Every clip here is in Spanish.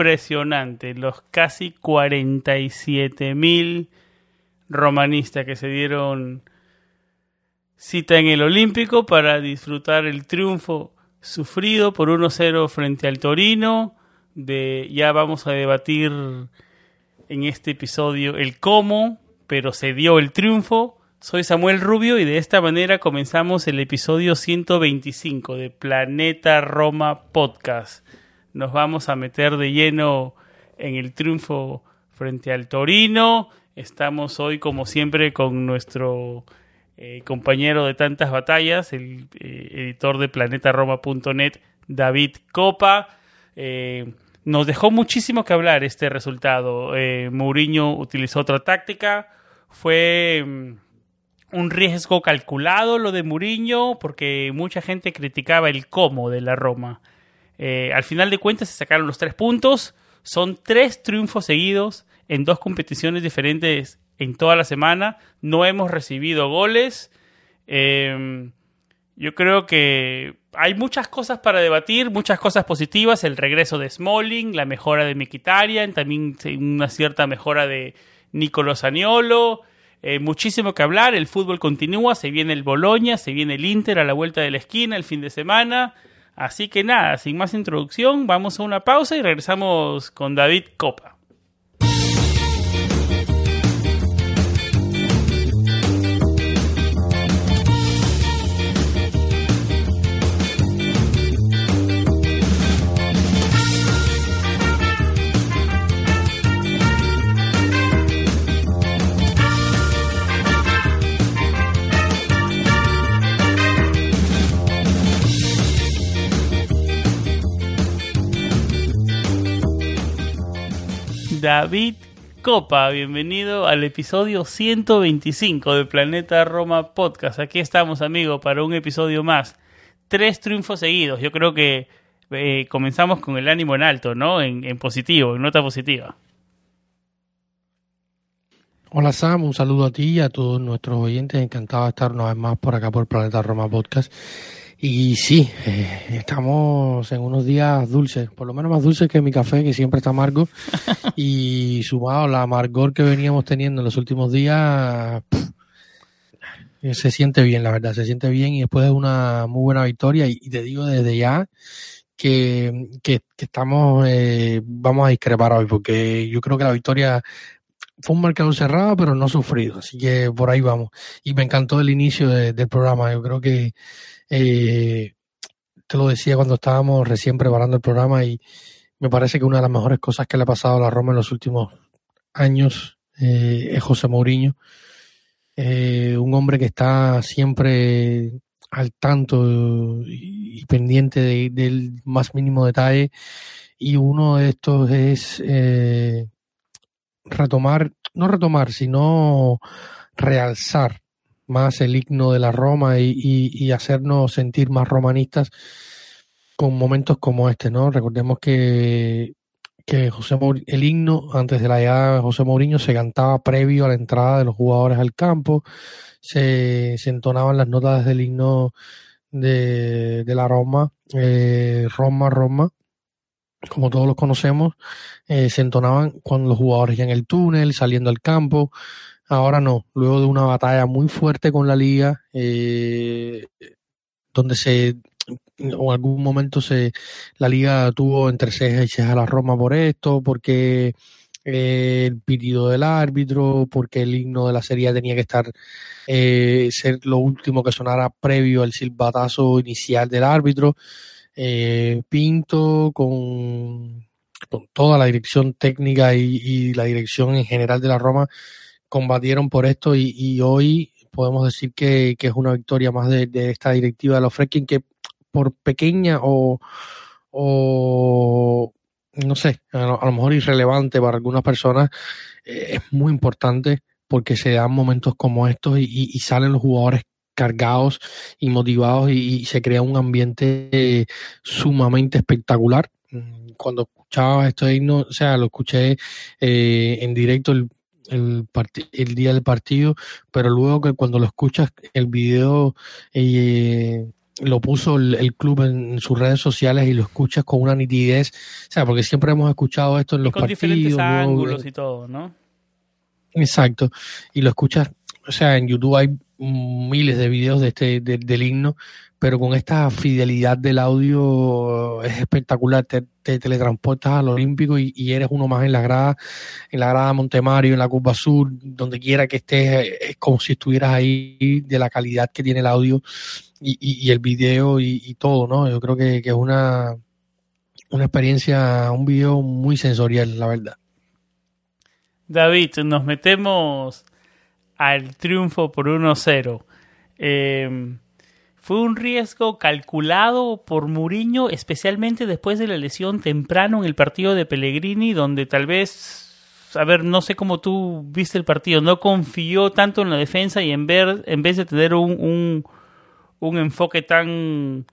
Impresionante los casi 47 mil romanistas que se dieron cita en el Olímpico para disfrutar el triunfo sufrido por 1-0 frente al Torino. De, ya vamos a debatir en este episodio el cómo, pero se dio el triunfo. Soy Samuel Rubio y de esta manera comenzamos el episodio 125 de Planeta Roma Podcast nos vamos a meter de lleno en el triunfo frente al Torino. Estamos hoy, como siempre, con nuestro eh, compañero de tantas batallas, el eh, editor de planetaroma.net, David Copa. Eh, nos dejó muchísimo que hablar este resultado. Mourinho utilizó otra táctica. Fue mm, un riesgo calculado lo de Mourinho, porque mucha gente criticaba el cómo de la Roma. Eh, al final de cuentas se sacaron los tres puntos. Son tres triunfos seguidos en dos competiciones diferentes en toda la semana. No hemos recibido goles. Em, yo creo que hay muchas cosas para debatir, muchas cosas positivas. El regreso de Smalling, la mejora de Mikitarian, también una cierta mejora de Nicolo Saniolo. Eh, muchísimo que hablar. El fútbol continúa. Se viene el Boloña, se viene el Inter a la vuelta de la esquina el fin de semana. Así que nada, sin más introducción, vamos a una pausa y regresamos con David Copa. David Copa, bienvenido al episodio 125 de Planeta Roma Podcast. Aquí estamos, amigo, para un episodio más. Tres triunfos seguidos. Yo creo que eh, comenzamos con el ánimo en alto, ¿no? En, en positivo, en nota positiva. Hola Sam, un saludo a ti y a todos nuestros oyentes. Encantado de estar una vez más por acá por Planeta Roma Podcast. Y sí, eh, estamos en unos días dulces, por lo menos más dulces que mi café, que siempre está amargo. y sumado la amargor que veníamos teniendo en los últimos días, se siente bien, la verdad, se siente bien. Y después de una muy buena victoria, y, te digo desde ya que, que, estamos, eh, vamos a discrepar hoy, porque yo creo que la victoria fue un marcador cerrado, pero no sufrido. Así que por ahí vamos. Y me encantó el inicio del programa. Yo creo que eh, te lo decía cuando estábamos recién preparando el programa y me parece que una de las mejores cosas que le ha pasado a la Roma en los últimos años eh, es José Mourinho. Eh, un hombre que está siempre al tanto y, pendiente del más mínimo detalle y uno de estos es eh, retomar, no retomar, sino realzar más el himno de la Roma y, hacernos sentir más romanistas con momentos como este, ¿no? Recordemos que, que José el himno antes de la llegada de José Mourinho se cantaba previo a la entrada de los jugadores al campo, se, se entonaban las notas del himno de, de la Roma, eh, Roma, Roma, como todos los conocemos, eh, se entonaban cuando los jugadores ya en el túnel, saliendo al campo. Ahora no, luego de una batalla muy fuerte con la liga, eh, donde se en algún momento se la liga tuvo entre cejas y cejas a la Roma por esto, porque eh, el pitido del árbitro, porque el himno de la serie tenía que estar eh, ser lo último que sonara previo al silbatazo inicial del árbitro. Eh, Pinto con, con, toda la dirección técnica y, la dirección en general de la Roma combatieron por esto y, y hoy podemos decir que, que, es una victoria más de, esta directiva de los Fredkin que por pequeña o, o no sé, a lo, mejor irrelevante para algunas personas, eh, es muy importante porque se dan momentos como estos y, salen los jugadores cargados y motivados y, se crea un ambiente eh, sumamente espectacular. Mm, cuando escuchaba esto himno, o sea, lo escuché eh, en directo el, el, el, día del partido, pero luego que cuando lo escuchas el video eh, lo puso el, el, club en sus redes sociales y lo escuchas con una nitidez, o sea, porque siempre hemos escuchado esto en los con partidos. diferentes luego, ángulos y todo, ¿no? Exacto, y lo escuchas, o sea, en YouTube hay miles de videos de este de, del himno, pero con esta fidelidad del audio es espectacular, te, te teletransportas al Olímpico y, y, eres uno más en la grada, en la grada Montemario, en la Curva Sur, donde quiera que estés, es como si estuvieras ahí de la calidad que tiene el audio y, y, el video y, y, todo, ¿no? Yo creo que, que, es una, una experiencia, un video muy sensorial, la verdad. David, nos metemos al triunfo por 1-0. Eh, fue un riesgo calculado por Mourinho, especialmente después de la lesión temprano en el partido de Pellegrini, donde tal vez, a ver, no sé cómo tú viste el partido, no confió tanto en la defensa y en ver, en vez de tener un, un, enfoque tan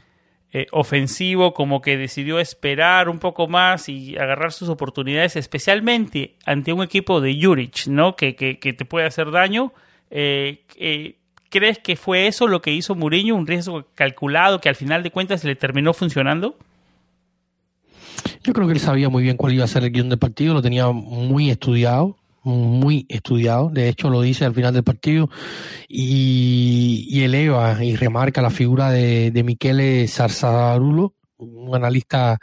eh, ofensivo como que decidió esperar un poco más y agarrar sus oportunidades, especialmente ante un equipo de Juric, ¿no? Que, que, que te puede hacer daño. Eh, eh, ¿Crees que fue eso lo que hizo Mourinho, un riesgo calculado que al final de cuentas le terminó funcionando? Yo creo que él sabía muy bien cuál iba a ser el guion del partido, lo tenía muy estudiado, muy estudiado, de hecho lo dice al final del partido y, y eleva y remarca la figura de, de Michele un analista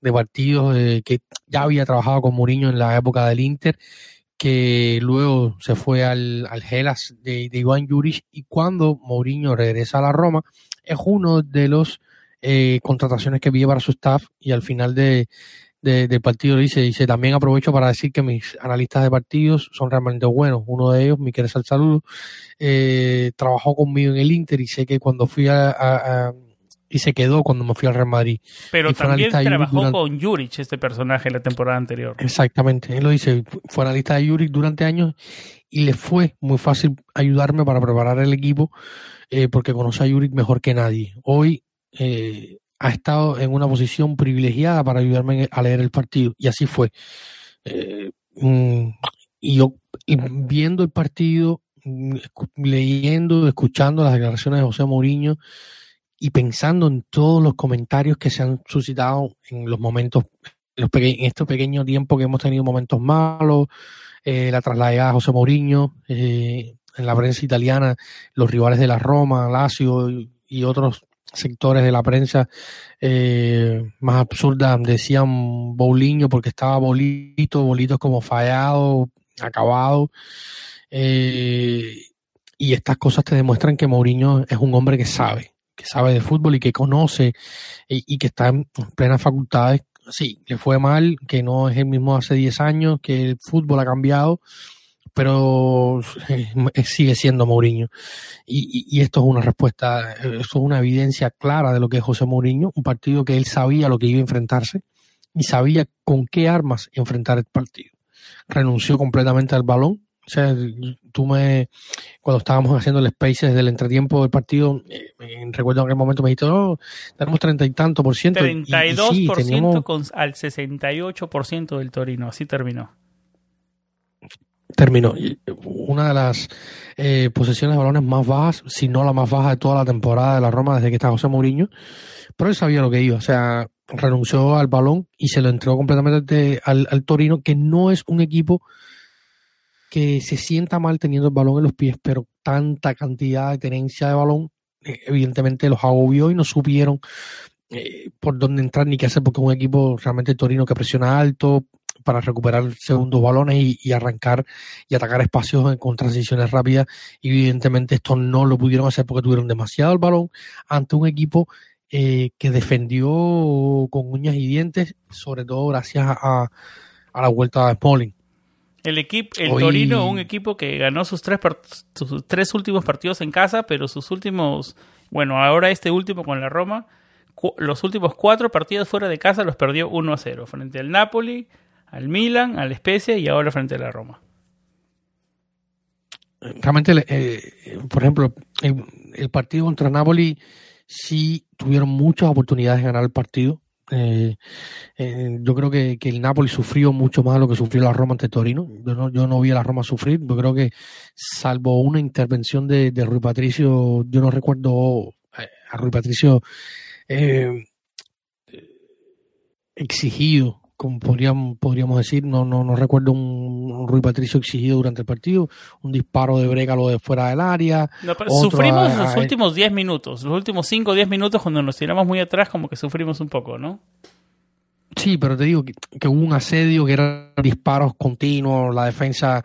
de partidos eh, que ya había trabajado con Mourinho en la época del Inter que luego se fue al, al de, de, Iván Juric y cuando Mourinho regresa a la Roma es uno de los eh, contrataciones que vi para su staff y al final de, de, del partido dice, dice, también aprovecho para decir que mis analistas de partidos son realmente buenos. Uno de ellos, Miquel Salsaludo, eh, trabajó conmigo en el Inter y sé que cuando fui a y se quedó cuando me fui al Real Madrid. Pero también trabajó durante... con Juric, este personaje, la temporada anterior. Exactamente, él lo dice, fue analista de Juric durante años y le fue muy fácil ayudarme para preparar el equipo eh, porque conoce a Juric mejor que nadie. Hoy eh, ha estado en una posición privilegiada para ayudarme a leer el partido y así fue. Eh, mm, y yo viendo el partido, mm, leyendo, escuchando las declaraciones de José Mourinho, y pensando en todos los comentarios que se han suscitado en los momentos, en, los peque en este pequeño tiempo que hemos tenido momentos malos, eh, la trasladada a José Mourinho, eh, en la prensa italiana, los rivales de la Roma, Lazio y, y otros sectores de la prensa eh, más absurda decían Boulinho porque estaba bolito, bolito como fallado, acabado. Eh, y estas cosas te demuestran que Mourinho es un hombre que sabe, que sabe de fútbol y que conoce y, que está en plenas facultades. Sí, le fue mal, que no es el mismo hace 10 años, que el fútbol ha cambiado, pero sigue siendo Mourinho. Y, y, y, esto es una respuesta, esto es una evidencia clara de lo que es José Mourinho, un partido que él sabía lo que iba a enfrentarse y sabía con qué armas enfrentar el partido. Renunció completamente al balón, O sea, tú me, cuando estábamos haciendo el Spaces del entretiempo del partido, eh, recuerdo en aquel momento me dijiste, oh, tenemos treinta y tanto por ciento. 32% con, al 68% del Torino, así terminó. Terminó. Una de las eh, posesiones de balones más bajas, si no la más baja de toda la temporada de la Roma desde que está José Mourinho, pero él sabía lo que iba, o sea, renunció al balón y se lo entregó completamente al, al Torino, que no es un equipo que se sienta mal teniendo el balón en los pies, pero tanta cantidad de tenencia de balón, eh, evidentemente los agobió y no supieron eh, por dónde entrar ni qué hacer, porque un equipo realmente Torino que presiona alto para recuperar segundos balones y, arrancar y atacar espacios con transiciones rápidas. Y evidentemente esto no lo pudieron hacer porque tuvieron demasiado el balón ante un equipo eh, que defendió con uñas y dientes, sobre todo gracias a, a la vuelta de Smalling. El equipo, el Torino, un equipo que ganó sus tres, sus tres últimos partidos en casa, pero sus últimos, bueno, ahora este último con la Roma, los últimos cuatro partidos fuera de casa los perdió 1 a 0, frente al Napoli, al Milan, al Spezia y ahora frente a la Roma. Realmente, eh, por ejemplo, el, el partido contra Napoli sí tuvieron muchas oportunidades de ganar el partido eh, eh, yo creo que, el Napoli sufrió mucho más de lo que sufrió la Roma ante Torino. Yo no, yo no vi a la Roma sufrir. Yo creo que, salvo una intervención de, de Rui Patricio, yo no recuerdo eh, a Rui Patricio exigido como podríamos, podríamos decir, no, no, no recuerdo un, Rui Patricio exigido durante el partido, un disparo de lo de fuera del área. sufrimos los últimos 10 minutos, los últimos 5 o 10 minutos cuando nos tiramos muy atrás como que sufrimos un poco, ¿no? Sí, pero te digo que, hubo un asedio, que eran disparos continuos, la defensa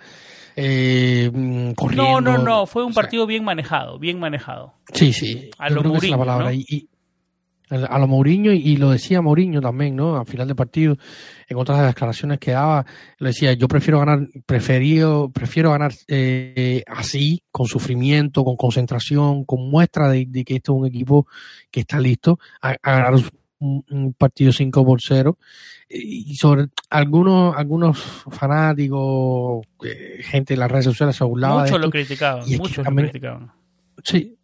eh, corriendo. No, no, no, fue un partido bien manejado, bien manejado. Sí, sí. A lo Mourinho, la palabra. y, a lo Mourinho y, lo decía Mourinho también, ¿no? Al final del partido, en otras declaraciones que daba, lo decía, yo prefiero ganar, prefiero, prefiero ganar eh, así, con sufrimiento, con concentración, con muestra de, que este es un equipo que está listo, a, ganar un, partido 5 por 0. Y sobre algunos, algunos fanáticos, eh, gente en las redes sociales se burlaba. Muchos lo criticaban, muchos lo criticaban. Sí,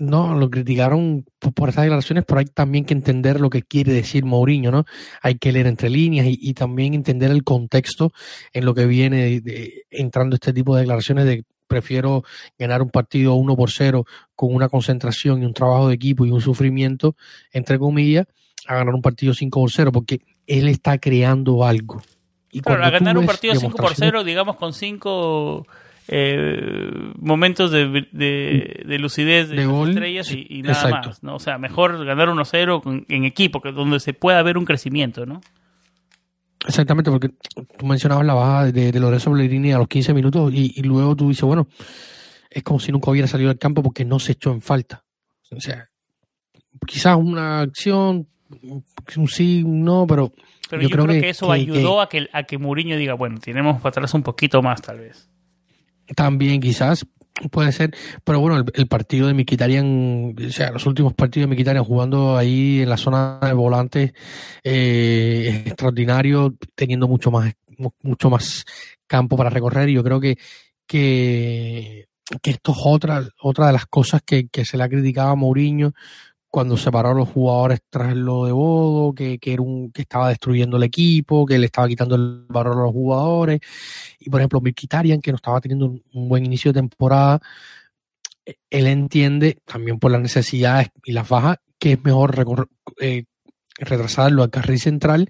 no, lo criticaron por, esas declaraciones, pero hay también que entender lo que quiere decir Mourinho, ¿no? Hay que leer entre líneas y, también entender el contexto en lo que viene entrando este tipo de declaraciones de prefiero ganar un partido 1 por 0 con una concentración y un trabajo de equipo y un sufrimiento, entre comillas, a ganar un partido 5 por 0, porque él está creando algo. Y claro, a ganar un partido 5 por 0, digamos, con 5... Cinco eh, momentos de, de, lucidez de, estrellas y, nada más, ¿no? O sea, mejor ganar 1-0 en equipo, que donde se pueda ver un crecimiento, ¿no? Exactamente, porque tú mencionabas la baja de, de Lorenzo Bellerini a los 15 minutos y, luego tú dices, bueno, es como si nunca hubiera salido del campo porque no se echó en falta. O sea, quizás una acción, un sí, un no, pero... Pero yo, creo, que, eso ayudó a que a que Mourinho diga, bueno, tenemos para atrás un poquito más tal vez. También quizás puede ser, pero bueno, el, partido de Miquitarian, o sea, los últimos partidos de Miquitarian jugando ahí en la zona de volantes eh, es extraordinario, teniendo mucho más, mucho más campo para recorrer. Y yo creo que, que, que esto es otra, otra de las cosas que, que se le ha criticado a Mourinho cuando separó a los jugadores tras lo de Bodo, que, que, era un, que estaba destruyendo el equipo, que le estaba quitando el valor a los jugadores. Y por ejemplo, Milkitarian, que no estaba teniendo un, buen inicio de temporada, eh, él entiende también por las necesidades y las bajas que es mejor eh, retrasarlo al carril central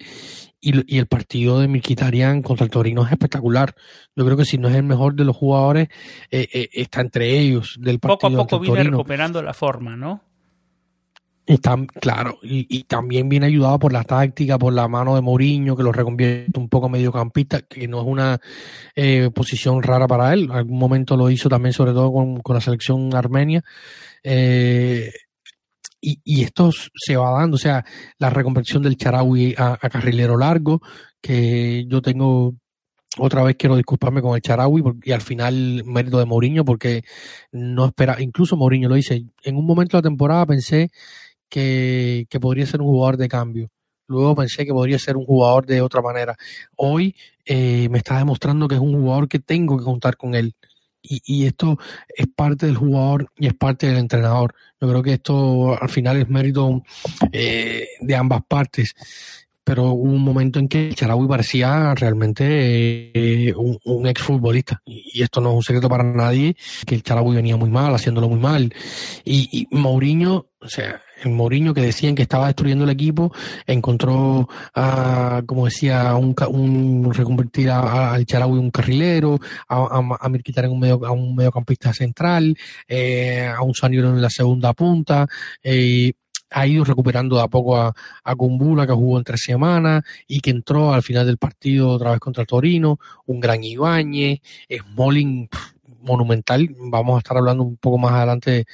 y, y, el partido de Milkitarian contra el Torino es espectacular. Yo creo que si no es el mejor de los jugadores, eh, eh está entre ellos del partido. Poco a poco viene recuperando la forma, ¿no? Claro, y, también viene ayudado por la táctica, por la mano de Mourinho, que lo reconvierte un poco mediocampista, que no es una eh, posición rara para él. En algún momento lo hizo también, sobre todo con, la selección armenia. Eh, y, esto se va dando, o sea, la reconversión del Charawi a, carrilero largo, que yo tengo otra vez quiero disculparme con el Charawi y al final mérito de Mourinho porque no espera, incluso Mourinho lo dice, en un momento de la temporada pensé que, podría ser un jugador de cambio. luego pensé que podría ser un jugador de otra manera. Hoy eh, me está demostrando que es un jugador que tengo que contar con él. Y, y, esto es parte del jugador y es parte del entrenador. Yo creo que esto al final es mérito eh, de ambas partes pero hubo un momento en que Charaui parecía realmente eh, un, exfutbolista. Y, esto no es un secreto para nadie, que el Charaui venía muy mal, haciéndolo muy mal. Y, y Mourinho, o sea, el Mourinho que decían que estaba destruyendo el equipo, encontró, a, como decía, un, un reconvertir al Charaui un carrilero, a Mirquitar en un medio, a un mediocampista central, eh, a un Saniro en la segunda punta, eh, ha ido recuperando de a poco a, a Kumbula, que jugó en tres semanas y que entró al final del partido otra vez contra el Torino, un gran Ibáñez, Smalling monumental, vamos a estar hablando un poco más adelante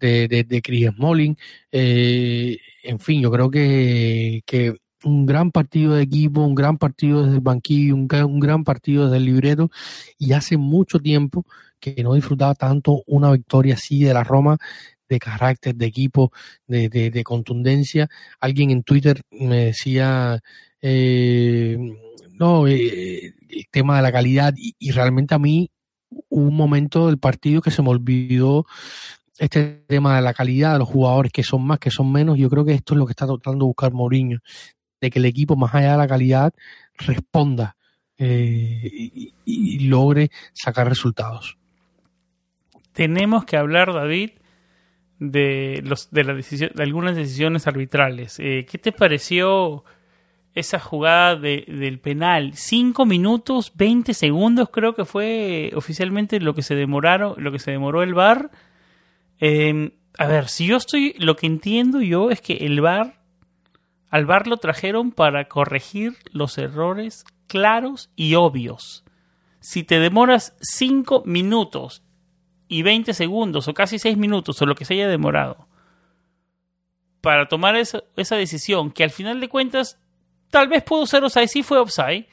de, de, de Chris Smalling, eh, en fin, yo creo que, que un gran partido de equipo, un gran partido desde el banquillo, un, un gran partido desde el libreto y hace mucho tiempo que no disfrutaba tanto una victoria así de la Roma de carácter, de equipo, de, de, de contundencia. Alguien en Twitter me decía, eh, no, eh, el tema de la calidad y, realmente a mí un momento del partido que se me olvidó este tema de la calidad de los jugadores, que son más, que son menos. Yo creo que esto es lo que está tratando de buscar Mourinho, de que el equipo, más allá de la calidad, responda eh, y logre sacar resultados. Tenemos que hablar, David, de, los, de, la decisión, de algunas decisiones arbitrales. Eh, ¿Qué te pareció esa jugada de, del penal? Cinco minutos, 20 segundos creo que fue oficialmente lo que se demoraron, lo que se demoró el VAR. Eh, a ver, si yo estoy, lo que entiendo yo es que el VAR, al VAR lo trajeron para corregir los errores claros y obvios. Si te demoras cinco minutos y 20 segundos o casi 6 minutos o lo que se haya demorado para tomar esa, esa decisión que al final de cuentas tal vez pudo ser offside, sí fue offside,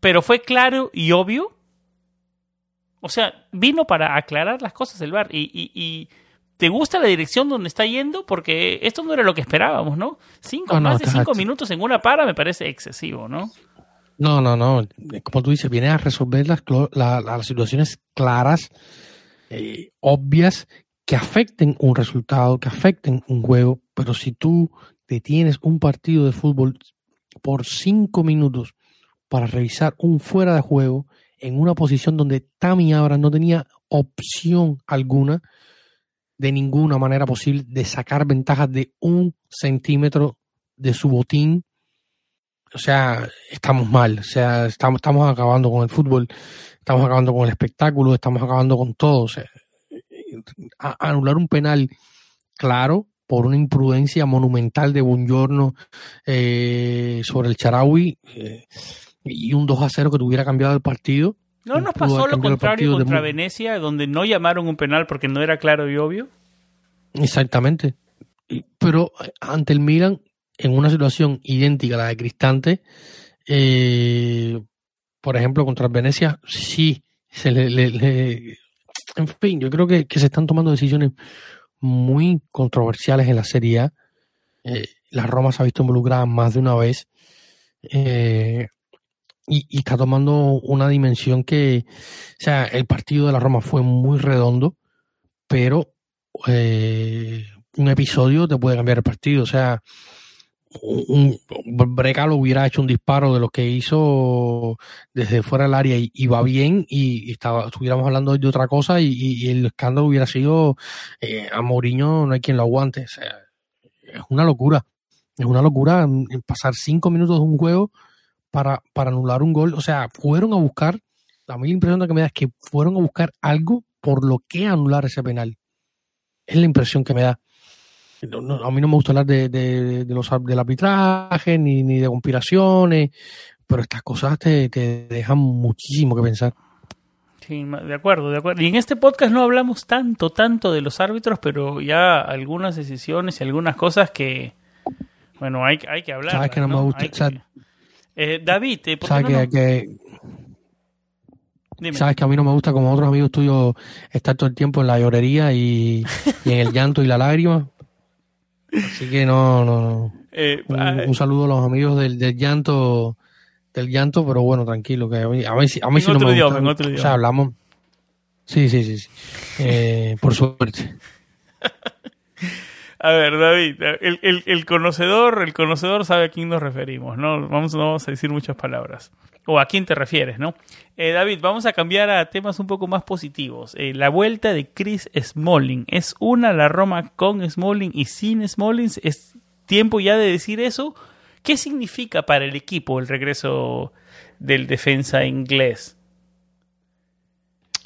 pero fue claro y obvio. O sea, vino para aclarar las cosas el bar y, y, y ¿Te gusta la dirección donde está yendo? Porque esto no era lo que esperábamos, ¿no? Cinco, no, más no, de cinco minutos en una para me parece excesivo, ¿no? No, no, no. Como tú dices, viene a resolver las, la, las situaciones claras eh, obvias que afecten un resultado, que afecten un juego, pero si tú detienes un partido de fútbol por cinco minutos para revisar un fuera de juego en una posición donde Tami Abra no tenía opción alguna, de ninguna manera posible, de sacar ventajas de un centímetro de su botín, o sea, estamos mal, o sea, estamos acabando con el fútbol estamos acabando con el espectáculo, estamos acabando con todo. O sea, a, anular un penal claro por una imprudencia monumental de Buongiorno eh, sobre el Charaui eh, y un 2 a 0 que tuviera cambiado el partido. ¿No nos pasó lo contrario contra de... Venecia, donde no llamaron un penal porque no era claro y obvio? Exactamente. Pero ante el Milan, en una situación idéntica a la de Cristante, eh, por ejemplo, contra Venecia, sí, se le, le, le, en fin, yo creo que, que, se están tomando decisiones muy controversiales en la Serie A. Eh, la Roma se ha visto involucrada más de una vez eh, y, está tomando una dimensión que, o sea, el partido de la Roma fue muy redondo, pero eh, un episodio te puede cambiar el partido. O sea, un, hubiera hecho un disparo de lo que hizo desde fuera del área y, va bien y, estaba, estuviéramos hablando de otra cosa y, el escándalo hubiera sido eh, a Mourinho no hay quien lo aguante. Es una locura. Es una locura pasar cinco minutos de un juego para, para anular un gol. O sea, fueron a buscar, la mí la impresión que me da es que fueron a buscar algo por lo que anular ese penal. Es la impresión que me da. No, no, a mí no me gusta hablar de, de, de los, del arbitraje ni, ni, de conspiraciones, pero estas cosas te, te, dejan muchísimo que pensar. Sí, de acuerdo, de acuerdo. Y en este podcast no hablamos tanto, tanto de los árbitros, pero ya algunas decisiones y algunas cosas que, bueno, hay, hay que hablar. Sabes que no, ¿no? me gusta. Que... Eh, David, ¿por ¿sabes qué no? que, que... Dime. Sabes que a mí no me gusta, como otros amigos tuyos, estar todo el tiempo en la llorería y, y en el llanto y la lágrima. Así que no, no, no. Eh, Un, ah, un saludo a los amigos del, del llanto, del llanto, pero bueno, tranquilo, que a mí, a mí, a mí sí no otro me idioma, gusta. en otro O idioma. sea, hablamos. Sí, sí, sí, sí. Eh, por suerte. A ver, David, el, el- conocedor, el conocedor sabe a quién nos referimos, ¿no? Vamos, no vamos a decir muchas palabras. O a quién te refieres, ¿no? Eh, David, vamos a cambiar a temas un poco más positivos. Eh, la vuelta de Chris Smalling. ¿Es una la Roma con Smalling y sin Smalling? ¿Es tiempo ya de decir eso? ¿Qué significa para el equipo el regreso del defensa inglés?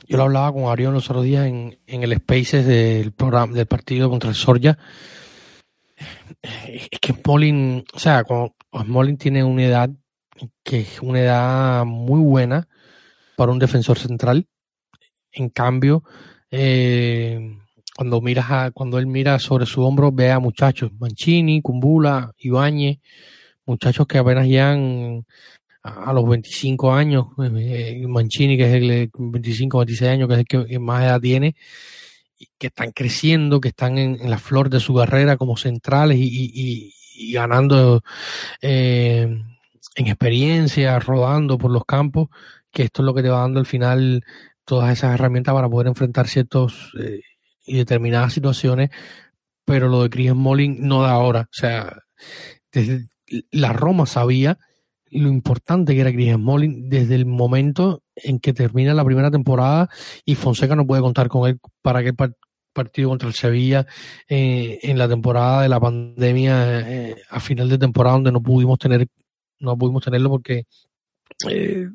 Yo lo hablaba con Arión los otros días en, en el Spaces del programa del partido contra el Sorja. Es que Smalling, o sea, Smalling tiene una edad que es una edad muy buena para un defensor central. En cambio, eh, cuando miras a, cuando él mira sobre su hombro, ve a muchachos, Mancini, Cumbula, Ibáñez, muchachos que apenas llegan a, los 25 años, eh, Mancini, que es el de 25, 26 años, que es el que, más edad tiene, que están creciendo, que están en, la flor de su carrera como centrales y, y- ganando eh, en experiencia, rodando por los campos, que esto es lo que te va dando al final todas esas herramientas para poder enfrentar ciertos eh, y determinadas situaciones, pero lo de Chris Smalling no da ahora, o sea, la Roma sabía lo importante que era Chris Smalling desde el momento en que termina la primera temporada y Fonseca no puede contar con él para par- partido contra el Sevilla eh, en la temporada de la pandemia eh, a final de temporada donde no pudimos tener no pudimos tenerlo porque eh,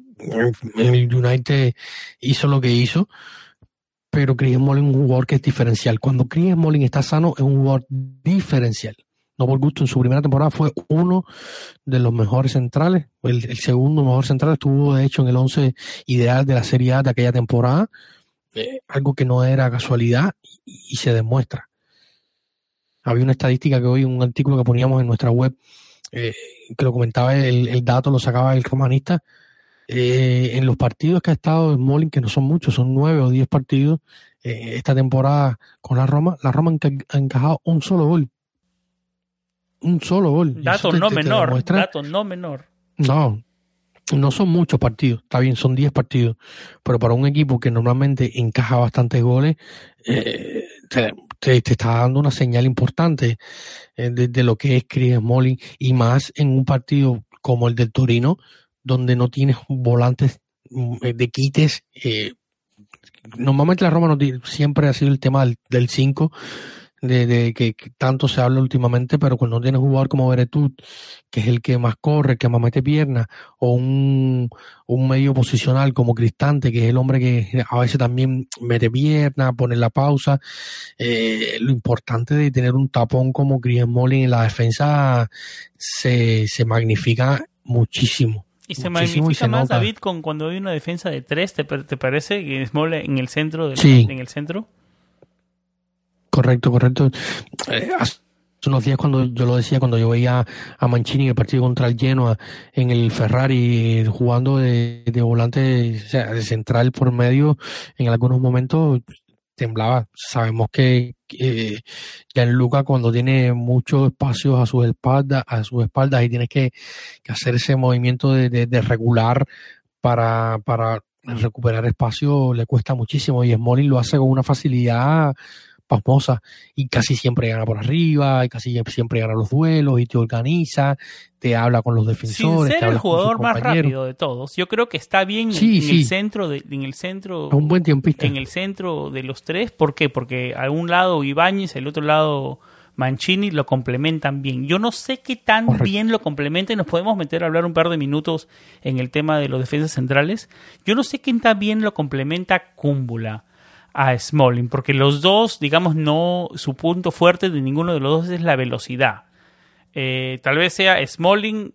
el United hizo lo que hizo. Pero Chris Smalling es un jugador que es diferencial. Cuando Chris Smalling está sano es un jugador diferencial no por gusto en su primera temporada fue uno de los mejores centrales. El, segundo mejor central estuvo de hecho en el 11 ideal de la Serie A de aquella temporada. Eh, algo que no era casualidad y, se demuestra. Había una estadística que hoy un artículo que poníamos en nuestra web eh, que lo comentaba el, dato lo sacaba el romanista. Eh, en los partidos que ha estado Smalling que no son muchos son nueve o diez partidos esta temporada con la Roma la Roma ha encajado un solo gol un solo gol Dato te- no te- menor, dato no menor. no, no son muchos partidos, está bien, son 10 partidos, pero para un equipo que normalmente encaja bastantes goles, eh, te, te- te está dando una señal importante eh, de, de lo que es Chris Smalling y más en un partido como el del Torino, donde no tienes volantes mm, eh, de quites. eh, normalmente la Roma no tiene- siempre ha sido el tema del 5, de, de que, que tanto se habla últimamente, pero cuando tienes un jugador como Beretut, que es el que más corre, que más mete piernas, o un, un medio posicional como Cristante, que es el hombre que a veces también mete piernas, pone la pausa, eh, lo importante de tener un tapón como Chris Smalling en la defensa se, se magnifica muchísimo. Y se y magnifica se más, nota. David, con cuando hay una defensa de tres, ¿te, te parece? Que Small en el centro. Del, Sí. En el centro. Correcto, correcto. Eh, hace unos días cuando yo lo decía, cuando yo veía a Mancini en el partido contra el Genoa en el Ferrari jugando de, de volante, o sea, de central por medio, en algunos momentos temblaba. Sabemos que eh, Gianluca cuando tiene muchos espacios a sus espaldas, a sus espaldas y tienes que, que hacer ese movimiento de, de- regular para, para recuperar espacio le cuesta muchísimo y Smalling lo hace con una facilidad pasmosa y casi siempre gana por arriba y casi siempre gana los duelos y te organiza, te habla con los Sin defensores, te ser el jugador más rápido de todos. Yo creo que está bien Sí, en, sí. el centro de, en el centro un buen tiempista. en el centro de los tres. ¿Por qué? Porque a un lado Ibáñez, al otro lado Mancini lo complementan bien. Yo no sé qué tan Correcto. bien lo complementan. Nos podemos meter a hablar un par de minutos en el tema de los defensas centrales. Yo no sé qué tan bien lo complementa Cúmbula a Smalling, porque los dos, digamos, no, su punto fuerte de ninguno de los dos es la velocidad. Eh, tal vez sea Smalling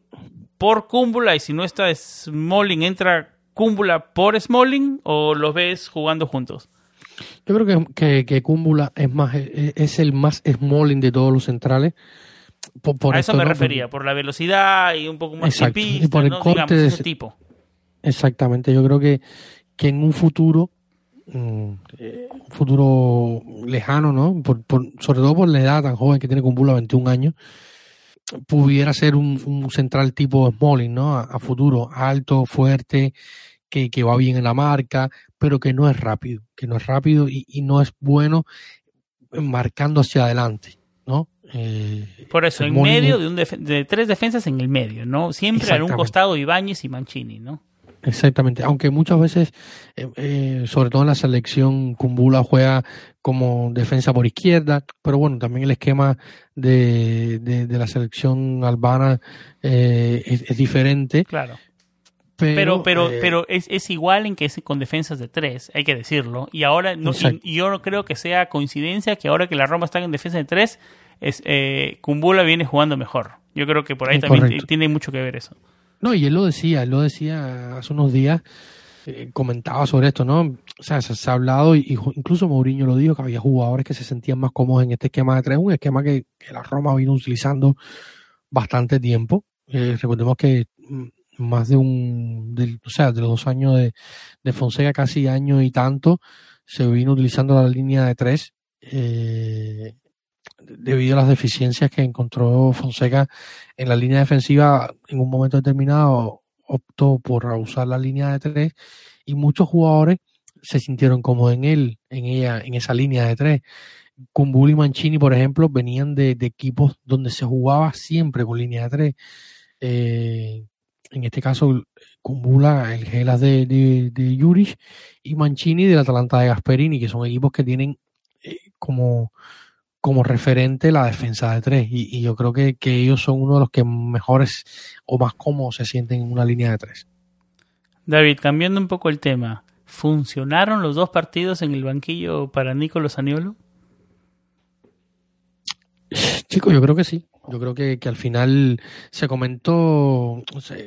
por Cúmbula y si no está Smalling, entra Cúmbula por Smalling o los ves jugando juntos. Yo creo que, que, que Cúmbula es más es el más Smalling de todos los centrales. Por, por a eso me ¿no? refería, por la velocidad y un poco más Exacto, y tiempista, por el ¿no? corte Digamos, de ese tipo. Exactamente, yo creo que, que en un futuro eh, un futuro lejano, ¿no? Por, sobre todo por la edad tan joven que tiene Kumbula, 21 años, pudiera ser un, central tipo Smalling, ¿no? A, futuro, alto, fuerte, que, que, va bien en la marca, pero que no es rápido, que no es rápido y, y no es bueno marcando hacia adelante, ¿no? Eh, Por eso, en medio de, un de tres defensas en el medio, ¿no? Siempre a un costado Ibáñez y Mancini, ¿no? Exactamente, aunque muchas veces, eh, eh, sobre todo en la selección, Kumbula juega como defensa por izquierda, pero bueno, también el esquema de, de, la selección albana es, diferente. Claro. Pero, pero, pero, es, es, igual en que es con defensas de tres, hay que decirlo. Y ahora, no, y yo no creo que sea coincidencia que ahora que la Roma está en defensa de tres, es, eh, Kumbula viene jugando mejor. Yo creo que por ahí también tiene mucho que ver eso. No, y él lo decía, él lo decía hace unos días, eh, comentaba sobre esto, ¿no? O sea, se, ha hablado, y, incluso Mourinho lo dijo, que había jugadores que se sentían más cómodos en este esquema de tres, un esquema que, la Roma vino utilizando bastante tiempo. Eh, recordemos que mm, más de un, o sea, de los dos años de, de Fonseca, casi año y tanto, se vino utilizando la línea de tres. Eh, debido a las deficiencias que encontró Fonseca en la línea defensiva, en un momento determinado optó por usar la línea de tres y muchos jugadores se sintieron como en él, en ella, en esa línea de tres. Kumbul y Mancini, por ejemplo, venían de, equipos donde se jugaba siempre con línea de tres. Eh, en este caso, Kumbula, el Gelas de, de, de y Mancini del Atalanta de Gasperini, que son equipos que tienen eh, como como referente la defensa de tres. Y, yo creo que, ellos son uno de los que mejores o más cómodos se sienten en una línea de tres. David, cambiando un poco el tema, ¿funcionaron los dos partidos en el banquillo para Nicolás Aniolo? Chicos, yo creo que sí. Yo creo que, al final se comentó,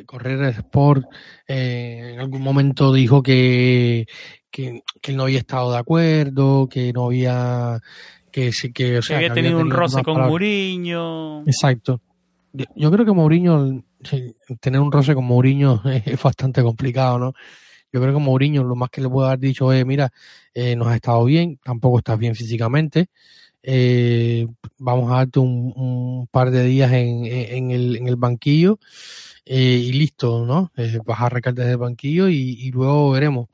Correr Sport eh, en algún momento dijo que, que, que, él no había estado de acuerdo, que no había que sí que, o sea, había, tenido un roce con Mourinho. Exacto. Yo, creo que Mourinho, tener un roce con Mourinho es, bastante complicado, ¿no? Yo creo que Mourinho lo más que le puede haber dicho es, mira, eh, nos has estado bien, tampoco estás bien físicamente, eh, vamos a darte un, par de días en, en, el, en el banquillo eh, y listo, ¿no? vas a recaer desde el banquillo y, y luego veremos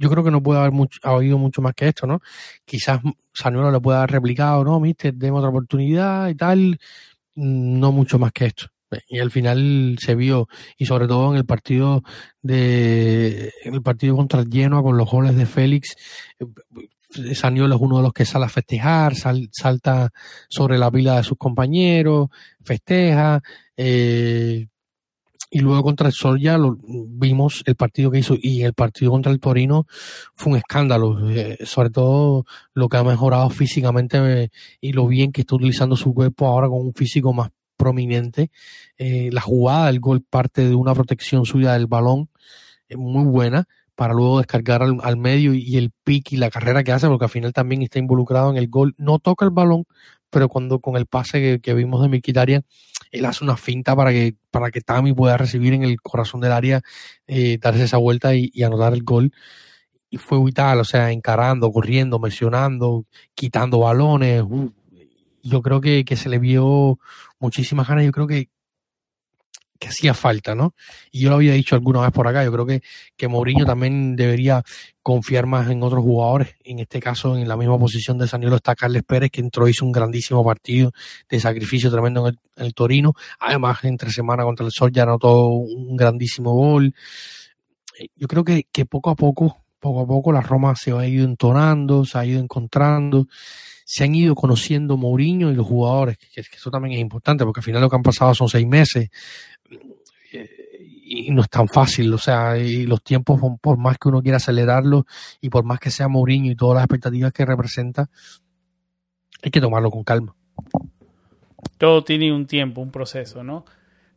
yo creo que no puede haber mucho, ha oído mucho más que esto, ¿no? Quizás Sanuelo le pueda haber replicado, no, mister, demos otra oportunidad y tal, no mucho más que esto. Y al final se vio, y sobre todo en el partido de, en el partido contra el con los goles de Félix, eh, Saniolo es uno de los que sale a festejar, salta sobre la pila de sus compañeros, festeja, eh, y luego contra el Sol ya lo, vimos el partido que hizo y el partido contra el Torino fue un escándalo, eh, sobre todo lo que ha mejorado físicamente eh, y lo bien que está utilizando su cuerpo ahora con un físico más prominente. Eh, la jugada, el gol parte de una protección suya del balón, es muy buena para luego descargar al, medio y, el pick y la carrera que hace, porque al final también está involucrado en el gol. No toca el balón, pero cuando con el pase que, vimos de Miquitaria, él hace una finta para que, para que Tami pueda recibir en el corazón del área, eh, darse esa vuelta y, anotar el gol. Y fue vital, o sea, encarando, corriendo, mencionando, quitando balones. Uh, yo creo que, que se le vio muchísimas ganas. Yo creo que, que hacía falta, ¿no? Y yo lo había dicho alguna vez por acá, yo creo que, que Mourinho también debería confiar más en otros jugadores. En este caso, en la misma posición de Saniolo está Carles Pérez, que entró, hizo un grandísimo partido de sacrificio tremendo en el, Torino. Además, entre semana contra el Sol ya anotó un grandísimo gol. Yo creo que, que poco a poco, poco a poco la Roma se ha ido entonando, se ha ido encontrando se han ido conociendo Mourinho y los jugadores, que, eso también es importante, porque al final lo que han pasado son seis meses y no es tan fácil, o sea, y los tiempos, por más que uno quiera acelerarlo y por más que sea Mourinho y todas las expectativas que representa, hay que tomarlo con calma. Todo tiene un tiempo, un proceso, ¿no?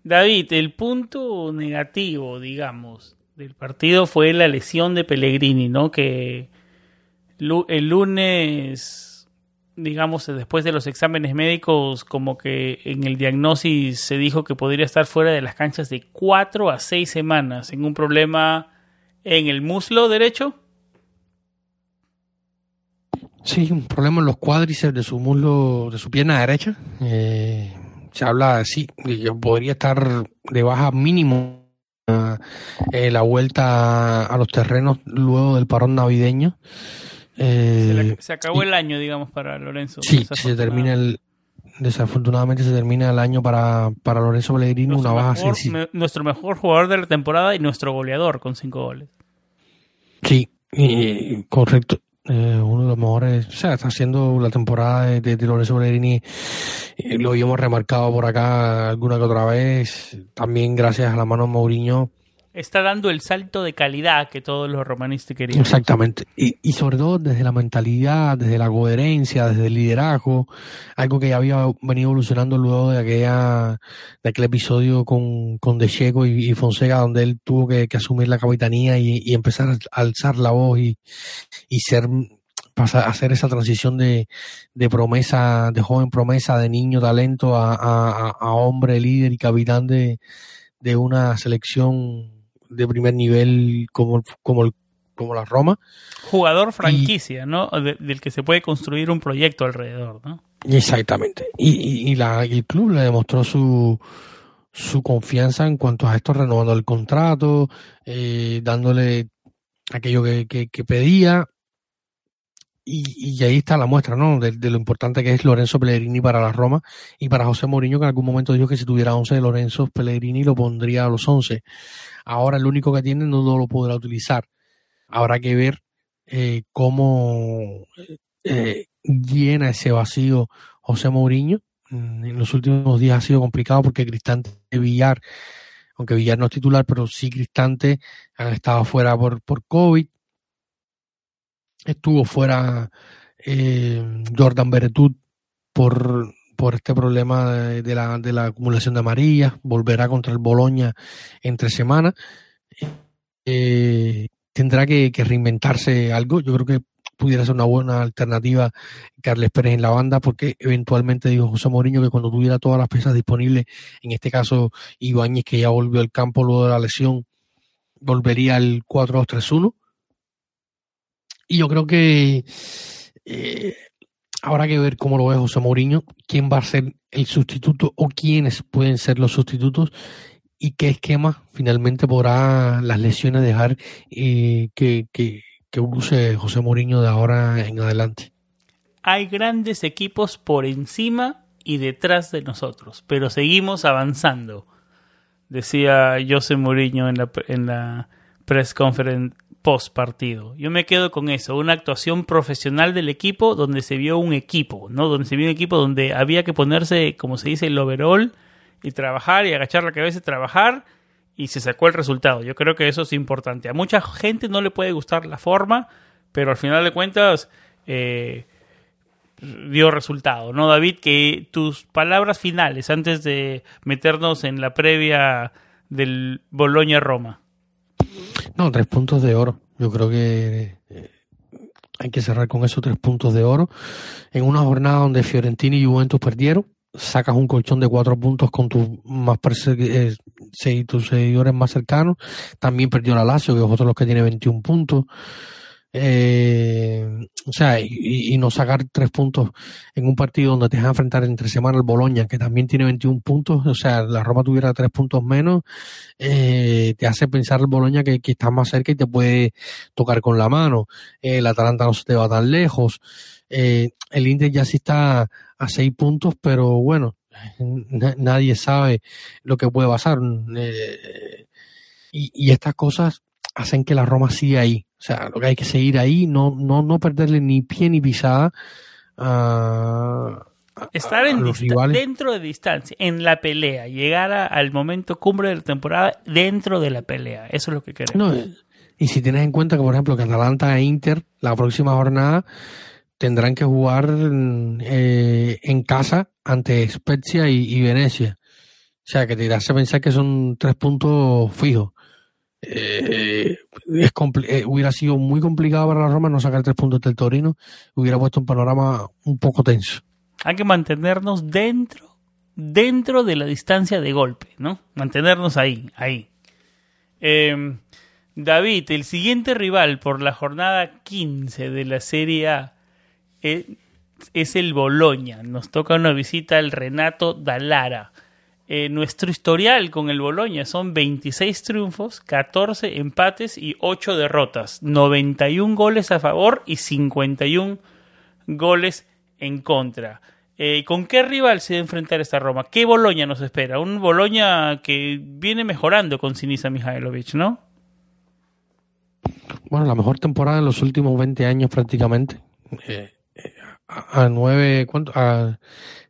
David, el punto negativo, digamos, del partido fue la lesión de Pellegrini, ¿no? Que el lunes digamos, después de los exámenes médicos, como que en el diagnóstico se dijo que podría estar fuera de las canchas de cuatro a seis semanas en un problema en el muslo derecho. Sí, un problema en los cuádriceps de su muslo, de su pierna derecha. Eh, se habla, sí, que podría estar de baja mínimo eh, la vuelta a los terrenos luego del parón navideño. Eh, se, acabó el año, digamos, para Lorenzo. Sí, se termina el, desafortunadamente se termina el año para, para Lorenzo Pellegrini, una baja Nuestro mejor jugador de la temporada y nuestro goleador con cinco goles. Sí, correcto. Eh, uno de los mejores, o sea, está haciendo la temporada de, de Lorenzo Pellegrini, eh, lo habíamos remarcado por acá alguna que otra vez, también gracias a la mano de Mourinho está dando el salto de calidad que todos los romanistas querían. Exactamente. Y, y, sobre todo desde la mentalidad, desde la coherencia, desde el liderazgo, algo que ya había venido evolucionando luego de aquella, de aquel episodio con, con De Checo y, Fonseca, donde él tuvo que, asumir la capitanía y, empezar a alzar la voz y, y ser hacer esa transición de, de promesa, de joven promesa, de niño talento a, a, a hombre líder y capitán de, de una selección de primer nivel como, como, como la Roma. Jugador franquicia, ¿no? del que se puede construir un proyecto alrededor, ¿no? Exactamente. Y, y, la, el club le demostró su, su confianza en cuanto a esto, renovando el contrato, eh, dándole aquello que, que, pedía. Y, y, ahí está la muestra, ¿no? De, lo importante que es Lorenzo Pellegrini para la Roma y para José Mourinho, que en algún momento dijo que si tuviera 11 de Lorenzo Pellegrini lo pondría a los 11. Ahora el único que tiene no, lo podrá utilizar. Habrá que ver eh, cómo eh, llena ese vacío José Mourinho. Mm, en los últimos días ha sido complicado porque Cristante Villar, aunque Villar no es titular, pero sí Cristante han estado fuera por, por COVID. Estuvo fuera eh, Jordan Beretut por por este problema de, la, de la acumulación de amarillas, volverá contra el Boloña entre semanas. Eh, tendrá que, reinventarse algo. Yo creo que pudiera ser una buena alternativa Carles Pérez en la banda, porque eventualmente dijo José Mourinho que cuando tuviera todas las piezas disponibles, en este caso Ibáñez, que ya volvió al campo luego de la lesión, volvería al 4-2-3-1. Y yo creo que eh, Habrá que ver cómo lo ve José Mourinho, quién va a ser el sustituto o quiénes pueden ser los sustitutos y qué esquema finalmente podrá las lesiones dejar eh, que, que, use José Mourinho de ahora en adelante. Hay grandes equipos por encima y detrás de nosotros, pero seguimos avanzando, decía José Mourinho en la, en la press conference post partido. Yo me quedo con eso, una actuación profesional del equipo donde se vio un equipo, ¿no? Donde se vio un equipo donde había que ponerse, como se dice, el overall y trabajar y agachar la cabeza y trabajar y se sacó el resultado. Yo creo que eso es importante. A mucha gente no le puede gustar la forma, pero al final de cuentas eh, dio resultado, ¿no, David? Que tus palabras finales antes de meternos en la previa del Boloña-Roma. No, tres puntos de oro. Yo creo que eh, hay que cerrar con esos tres puntos de oro. En una jornada donde Fiorentina y Juventus perdieron, sacas un colchón de cuatro puntos con tus más eh, tus seguidores más cercanos. También perdió la Lazio, que es otro de los que tiene 21 puntos. Eh, o sea, y, no sacar tres puntos en un partido donde te vas a enfrentar entre semana el Boloña, que también tiene 21 puntos, o sea, la Roma tuviera tres puntos menos, eh, te hace pensar el Boloña que, que está más cerca y te puede tocar con la mano. el Atalanta no se te va tan lejos. Eh, el Inter ya sí está a seis puntos, pero bueno, nadie sabe lo que puede pasar. Y estas cosas hacen que la Roma siga ahí. O sea, lo que hay que seguir ahí, no, no, no perderle ni pie ni pisada a, Estar en dentro de distancia, en la pelea, llegar al momento cumbre de la temporada dentro de la pelea. Eso es lo que queremos. y si tienes en cuenta que, por ejemplo, que Atalanta e Inter, la próxima jornada, tendrán que jugar eh, en casa ante Spezia y, Venecia. O sea, que te hace pensar que son tres puntos fijos. Eh, es eh, hubiera sido muy complicado para la Roma no sacar tres puntos del Torino, hubiera puesto un panorama un poco tenso. Hay que mantenernos dentro, dentro de la distancia de golpe, ¿no? Mantenernos ahí, ahí. Em, David, el siguiente rival por la jornada 15 de la Serie A eh, es el Boloña. Nos toca una visita al Renato Dallara. Eh, nuestro historial con el Boloña son 26 triunfos, 14 empates y 8 derrotas. 91 goles a favor y 51 goles en contra. Eh, ¿Con qué rival se a enfrentar esta Roma? ¿Qué Boloña nos espera? Un Boloña que viene mejorando con Sinisa Mihailovic, ¿no? Bueno, la mejor temporada en los últimos 20 años prácticamente. Eh, a, nueve, ¿cuánto?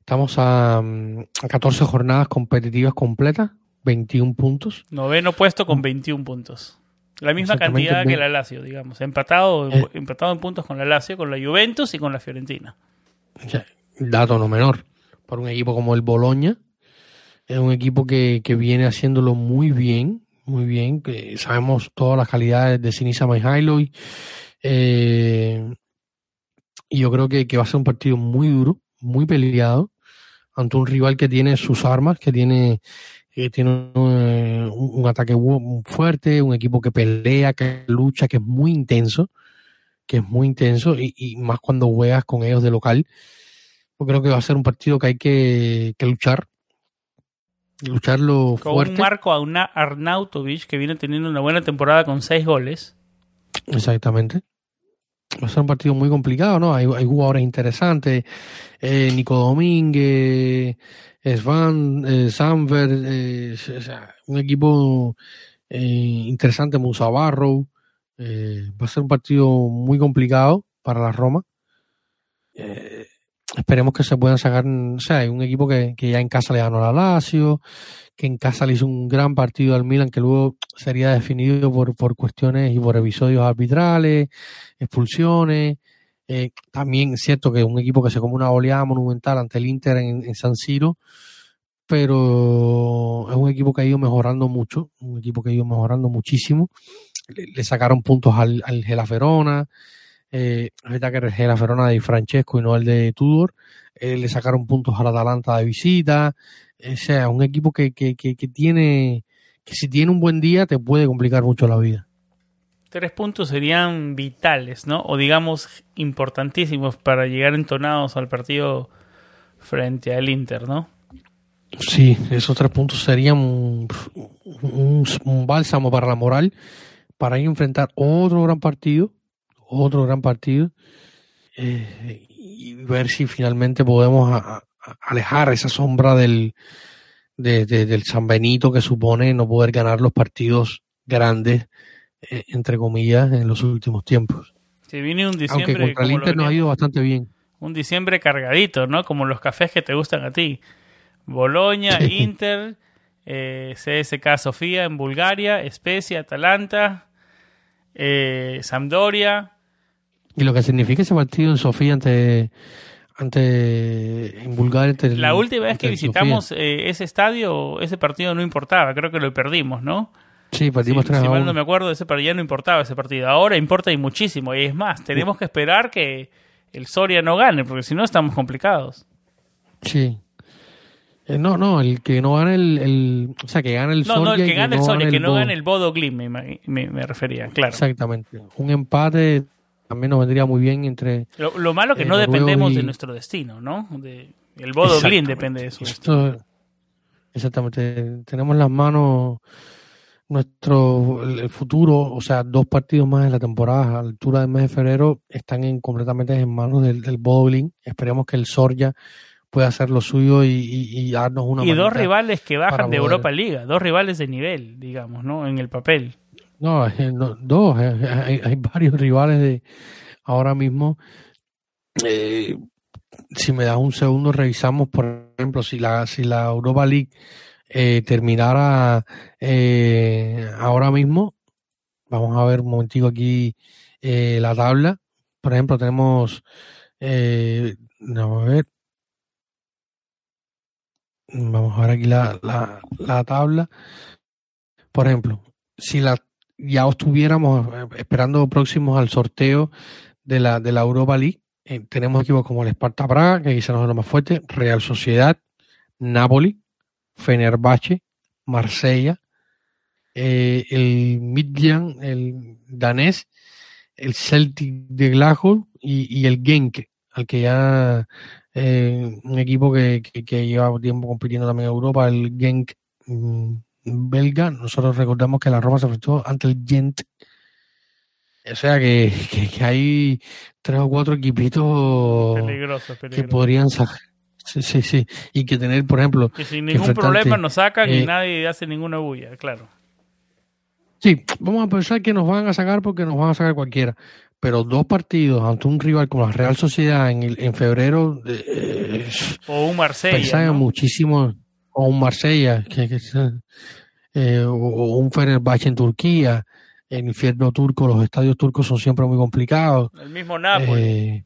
Estamos a, a 14 jornadas competitivas completas, 21 puntos. Noveno puesto con 21 puntos. La misma cantidad que la Lazio, digamos. Empatado, eh. empatado en puntos con la Lazio, con la Juventus y con la Fiorentina. dato no menor. Para un equipo como el Boloña, es un equipo que, que viene haciéndolo muy bien, muy bien. Que sabemos todas las calidades de Sinisa Mihailovic. Eh, y yo creo que, va a ser un partido muy duro, muy peleado, ante un rival que tiene sus armas, que tiene, tiene eh, un, ataque fuerte, un equipo que pelea, que lucha, que es muy intenso, que es muy intenso, y, más cuando juegas con ellos de local. Yo creo que va a ser un partido que hay que, que luchar, lucharlo con un Marco Arnautovic que viene teniendo una buena temporada con seis goles. Exactamente va a ser un partido muy complicado, ¿no? Hay, jugadores interesantes, eh, Nico Domínguez, Svan, eh, Samver, eh, un equipo eh, interesante, Musa. Eh, va a ser un partido muy complicado para la Roma. esperemos que se puedan sacar, o sea, hay un equipo que, que ya en casa le ganó a la Lazio, que en casa le hizo un gran partido al Milan que luego sería definido por, por cuestiones y por episodios arbitrales, expulsiones. Eh, también es cierto que es un equipo que se come una oleada monumental ante el Inter en, San Siro, pero es un equipo que ha ido mejorando mucho, un equipo que ha ido mejorando muchísimo. Le, sacaron puntos al, al Gelaferona, eh, ahorita que era el Gelaferona de Francesco y no el de Tudor, eh, le sacaron puntos al Atalanta de visita, o sea, un equipo que, que, que, tiene, que si tiene un buen día te puede complicar mucho la vida. Tres puntos serían vitales, ¿no? O digamos importantísimos para llegar entonados al partido frente al Inter, ¿no? Sí, esos tres puntos serían un, un, bálsamo para la moral para ir a enfrentar otro gran partido, otro gran partido, eh, y ver si finalmente podemos alejar esa sombra del, del San Benito que supone no poder ganar los partidos grandes, eh, entre comillas, en los últimos tiempos. Se viene un diciembre. Aunque contra el Inter nos ha ido bastante bien. Un diciembre cargadito, ¿no? Como los cafés que te gustan a ti. Boloña, Inter, eh, CSK Sofía en Bulgaria, Especia, Atalanta, eh, Sampdoria. Y lo que significa ese partido en Sofía ante ante en Bulgaria. la última vez que visitamos eh, ese estadio, ese partido no importaba, creo que lo perdimos, ¿no? Sí, perdimos Si mal no me acuerdo, ese partido ya no importaba ese partido. Ahora importa y muchísimo. Y es más, tenemos que esperar que el Soria no gane, porque si no estamos complicados. Sí. Eh, no, no, el que no gane el, o sea, que gane el Soria. No, no, el que gane el Soria, que no gane el Bodo Glim, me, me, refería, claro. Exactamente. Un empate también nos vendría muy bien entre... Lo, lo malo que no dependemos de nuestro destino, ¿no? De, el Bodo Glin depende de eso. exactamente. Tenemos las manos nuestro el futuro, o sea, dos partidos más en la temporada a la altura del mes de febrero están en, completamente en manos del, del Glin. Esperemos que el Sorja pueda hacer lo suyo y, darnos una... Y dos rivales que bajan de Europa Liga, dos rivales de nivel, digamos, ¿no? En el papel. No, dos, hay, hay, varios rivales de ahora mismo. Eh, si me das un segundo, revisamos, por ejemplo, si la, si la Europa League eh, terminara eh, ahora mismo, vamos a ver un momentico aquí la tabla. Por ejemplo, tenemos, vamos a ver, vamos a ver aquí la, la, la tabla. Por ejemplo, si la ya estuviéramos eh, esperando próximos al sorteo de la, de la Europa League. Eh, tenemos equipos como el Sparta Praga, que quizás no es lo más fuerte, Real Sociedad, Napoli, Fenerbahce, Marsella, eh, el Midland, el danés, el Celtic de Glasgow y, el Genk. al que ya un equipo que, que, lleva tiempo compitiendo también en Europa, el Genk mm, belga. Nosotros recordamos que la Roma se enfrentó ante el Gent. O sea que, que, hay tres o cuatro equipitos que podrían sacar. Sí, sí, sí. Y que tener, por ejemplo. Que sin ningún problema nos sacan y eh, nadie hace ninguna bulla, claro. Sí, vamos a pensar que nos van a sacar porque nos van a sacar cualquiera. Pero dos partidos ante un rival como la Real Sociedad en, en febrero. Eh, o un Marsella. muchísimo. O un Marsella. Que, eh, o, un Fenerbahce en Turquía. El infierno turco, los estadios turcos son siempre muy complicados. El mismo Napoli. Eh,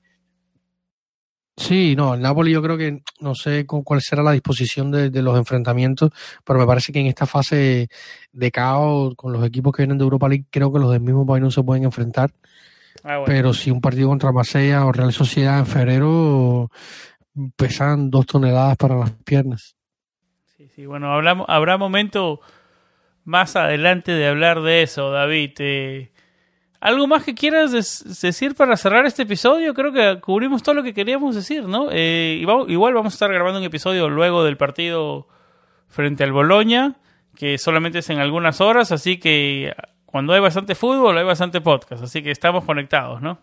Sí, no, el Napoli yo creo que no sé cuál será la disposición de, los enfrentamientos, pero me parece que en esta fase de caos con los equipos que vienen de Europa League, creo que los del mismo país no se pueden enfrentar. Ah, pero si un partido contra Marsella o Real Sociedad en febrero pesan dos toneladas para las piernas. Sí, bueno, hablamos, habrá momento más adelante de hablar de eso, David. Eh, ¿Algo más que quieras decir para cerrar este episodio? Creo que cubrimos todo lo que queríamos decir, ¿no? Eh, igual vamos a estar grabando un episodio luego del partido frente al Boloña, que solamente es en algunas horas, así que cuando hay bastante fútbol hay bastante podcast, así que estamos conectados, ¿no?